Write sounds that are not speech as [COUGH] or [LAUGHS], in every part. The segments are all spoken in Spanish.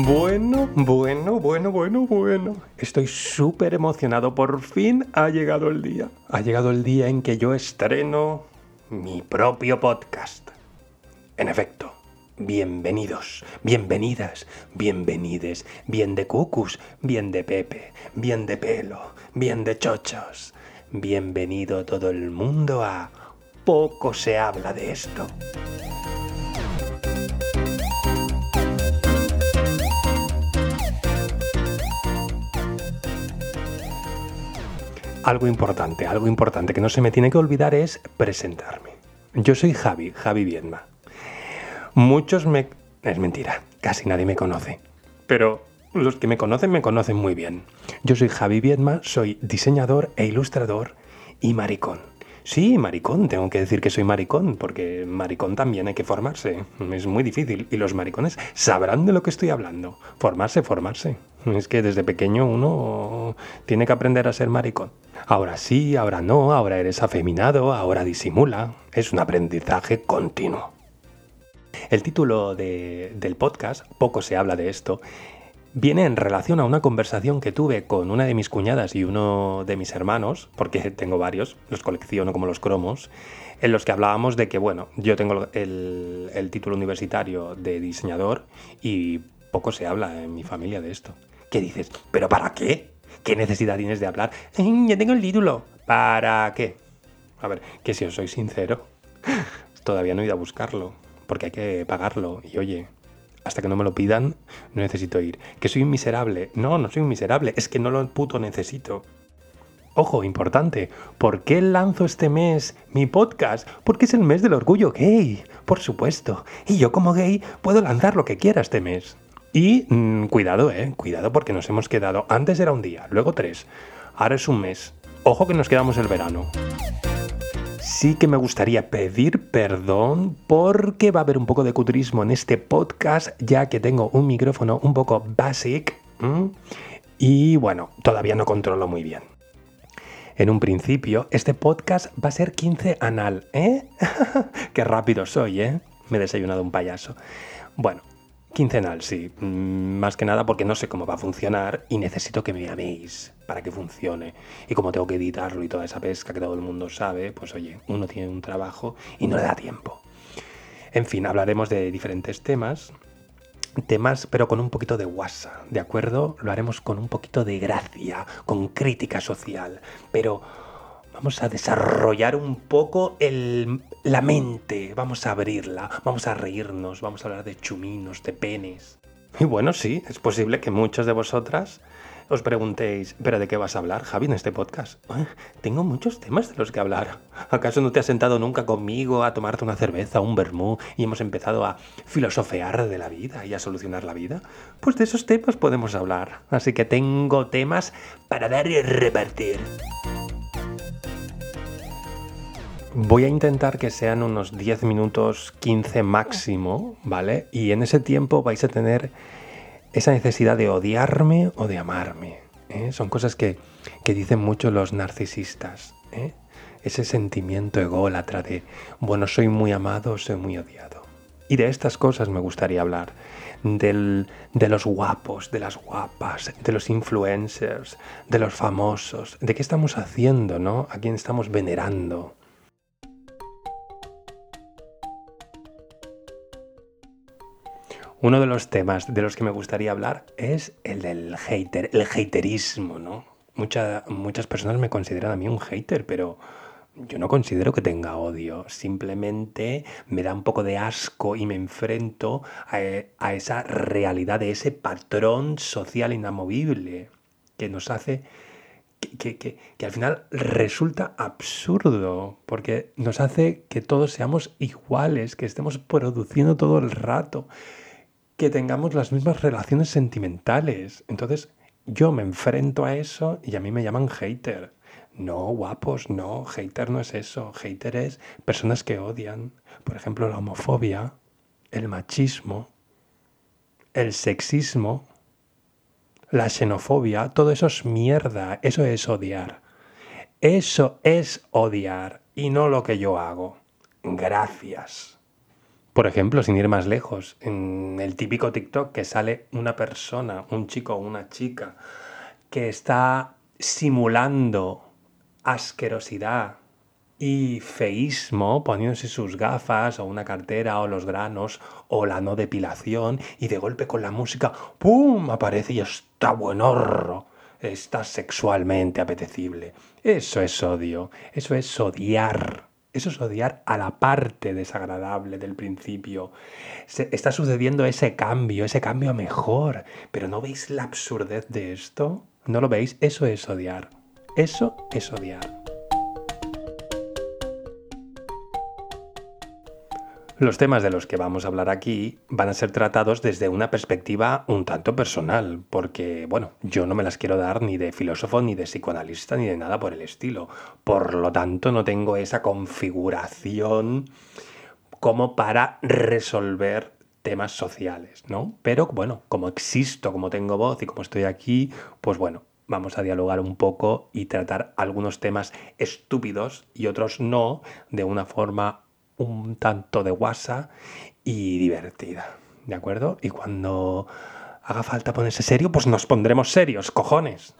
Bueno, bueno, bueno, bueno, bueno. Estoy súper emocionado. Por fin ha llegado el día. Ha llegado el día en que yo estreno mi propio podcast. En efecto, bienvenidos, bienvenidas, bienvenides, bien de cucus, bien de Pepe, bien de pelo, bien de chochos. Bienvenido todo el mundo a Poco se habla de esto. Algo importante, algo importante que no se me tiene que olvidar es presentarme. Yo soy Javi, Javi Viedma. Muchos me... Es mentira, casi nadie me conoce. Pero los que me conocen me conocen muy bien. Yo soy Javi Viedma, soy diseñador e ilustrador y maricón. Sí, maricón, tengo que decir que soy maricón, porque maricón también hay que formarse. Es muy difícil y los maricones sabrán de lo que estoy hablando. Formarse, formarse. Es que desde pequeño uno tiene que aprender a ser maricón. Ahora sí, ahora no, ahora eres afeminado, ahora disimula. Es un aprendizaje continuo. El título del podcast, poco se habla de esto, viene en relación a una conversación que tuve con una de mis cuñadas y uno de mis hermanos, porque tengo varios, los colecciono como los cromos, en los que hablábamos de que, bueno, yo tengo el, título universitario de diseñador y poco se habla en mi familia de esto. ¿Qué dices? ¿Pero para qué? ¿Qué necesidad tienes de hablar? ya tengo el título. ¿Para qué? A ver, que si os soy sincero, [LAUGHS] todavía no he ido a buscarlo, porque hay que pagarlo. Y oye, hasta que no me lo pidan, no necesito ir. ¿Que soy un miserable? No, no soy un miserable, es que no lo puto necesito. Ojo, importante, ¿por qué lanzo este mes mi podcast? Porque es el mes del orgullo gay, por supuesto. Y yo como gay puedo lanzar lo que quiera este mes. Y mm, cuidado, eh, cuidado porque nos hemos quedado, antes era un día, luego tres, ahora es un mes. Ojo que nos quedamos el verano sí que me gustaría pedir perdón porque va a haber un poco de cutrismo en este podcast, ya que tengo un micrófono un poco basic y bueno, todavía no controlo muy bien. En un principio, este podcast va a ser 15 anal, ¿eh? [LAUGHS] Qué rápido soy, ¿eh? Me he desayunado un payaso. Bueno, Quincenal, sí. Mm, más que nada porque no sé cómo va a funcionar y necesito que me llaméis para que funcione. Y como tengo que editarlo y toda esa pesca que todo el mundo sabe, pues oye, uno tiene un trabajo y no le da tiempo. En fin, hablaremos de diferentes temas. Temas, pero con un poquito de guasa, ¿de acuerdo? Lo haremos con un poquito de gracia, con crítica social, pero Vamos a desarrollar un poco la mente, vamos a abrirla, vamos a reírnos, vamos a hablar de chuminos, de penes. Y bueno, sí, es posible que muchos de vosotras os preguntéis, ¿pero de qué vas a hablar, Javi, en este podcast? tengo muchos temas de los que hablar. ¿Acaso no te has sentado nunca conmigo a tomarte una cerveza, un vermú y hemos empezado a filosofear de la vida y a solucionar la vida? Pues de esos temas podemos hablar. Así que tengo temas para dar y repartir. Voy a intentar que sean unos 10 minutos, 15 máximo, ¿vale? Y en ese tiempo vais a tener esa necesidad de odiarme o de amarme. ¿eh? Son cosas que, dicen mucho los narcisistas. ¿eh? Ese sentimiento ególatra de, bueno, soy muy amado, soy muy odiado. Y de estas cosas me gustaría hablar. de los guapos, de las guapas, de los influencers, de los famosos, de qué estamos haciendo, ¿no? A quién estamos venerando. Uno de los temas de los que me gustaría hablar es el del hater, el haterismo, ¿no? muchas personas me consideran a mí un hater, pero yo no considero que tenga odio, simplemente me da un poco de asco y me enfrento a, esa realidad, de ese patrón social inamovible que nos hace que, que, al final resulta absurdo, porque nos hace que todos seamos iguales, que estemos produciendo todo el rato que tengamos las mismas relaciones sentimentales. Entonces yo me enfrento a eso y a mí me llaman hater. No, guapos, no, hater no es eso. Hater es personas que odian, por ejemplo, la homofobia, el machismo, el sexismo, la xenofobia, todo eso es mierda, eso es odiar. Eso es odiar y no lo que yo hago. Gracias Por ejemplo, sin ir más lejos, en el típico TikTok que sale una persona, un chico o una chica, que está simulando asquerosidad y feísmo, poniéndose sus gafas o una cartera o los granos o la no depilación y de golpe con la música, ¡pum! aparece y está buenorro, está sexualmente apetecible. Eso es odio, eso es odiar. Eso es odiar a la parte desagradable del principio. está sucediendo ese cambio, ese cambio mejor. Pero ¿no veis la absurdez de esto? ¿No lo veis? Eso es odiar. Eso es odiar. Los temas de los que vamos a hablar aquí van a ser tratados desde una perspectiva un tanto personal, porque, bueno, yo no me las quiero dar ni de filósofo, ni de psicoanalista, ni de nada por el estilo. Por lo tanto, no tengo esa configuración como para resolver temas sociales, ¿no? Pero bueno, como existo, como tengo voz y como estoy aquí, pues bueno, vamos a dialogar un poco y tratar algunos temas estúpidos y otros no de una forma un tanto de guasa y divertida. ¿De acuerdo? Y cuando haga falta ponerse serio, pues nos pondremos serios, cojones.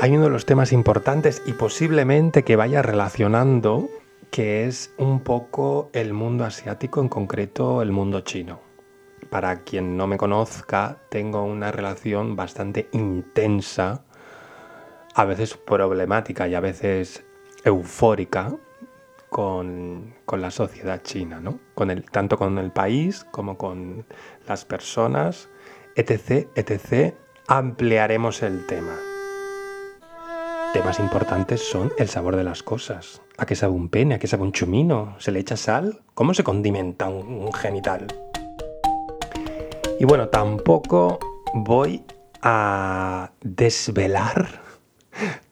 Hay uno de los temas importantes y posiblemente que vaya relacionando, que es un poco el mundo asiático, en concreto el mundo chino. Para quien no me conozca, tengo una relación bastante intensa, a veces problemática y a veces eufórica con, la sociedad china, ¿no? Con el, tanto con el país como con las personas, etc., etc., ampliaremos el tema. Temas importantes son el sabor de las cosas. ¿A qué sabe un pene? ¿A qué sabe un chumino? ¿Se le echa sal? ¿Cómo se condimenta un genital? Y bueno, tampoco voy a desvelar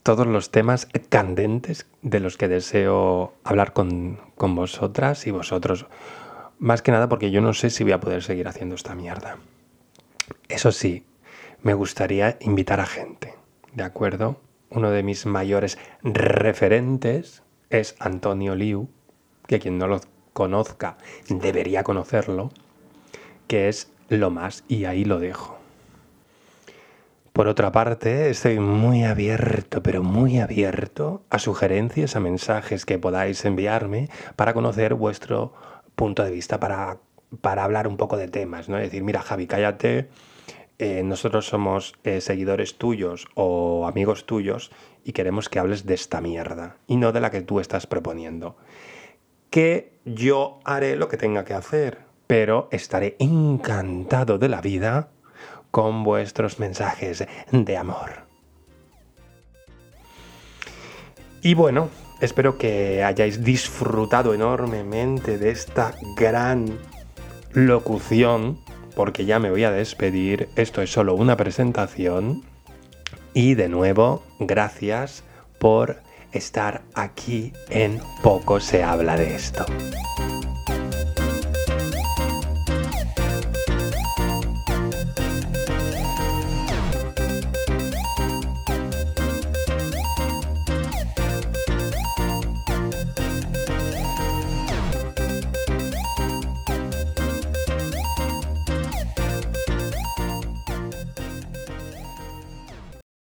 todos los temas candentes de los que deseo hablar con, vosotras y vosotros. Más que nada porque yo no sé si voy a poder seguir haciendo esta mierda. Eso sí, me gustaría invitar a gente, ¿de acuerdo? Uno de mis mayores referentes es Antonio Liu, que quien no lo conozca debería conocerlo, que es lo más y ahí lo dejo. Por otra parte, estoy muy abierto, pero muy abierto a sugerencias, a mensajes que podáis enviarme para conocer vuestro punto de vista, para, para hablar un poco de temas, ¿no? Es decir, mira, Javi, cállate, eh, nosotros somos eh, seguidores tuyos o amigos tuyos y queremos que hables de esta mierda y no de la que tú estás proponiendo. Que yo haré lo que tenga que hacer, pero estaré encantado de la vida con vuestros mensajes de amor. Y bueno, espero que hayáis disfrutado enormemente de esta gran locución, porque ya me voy a despedir, esto es solo una presentación. Y de nuevo, gracias por estar aquí en Poco se habla de esto.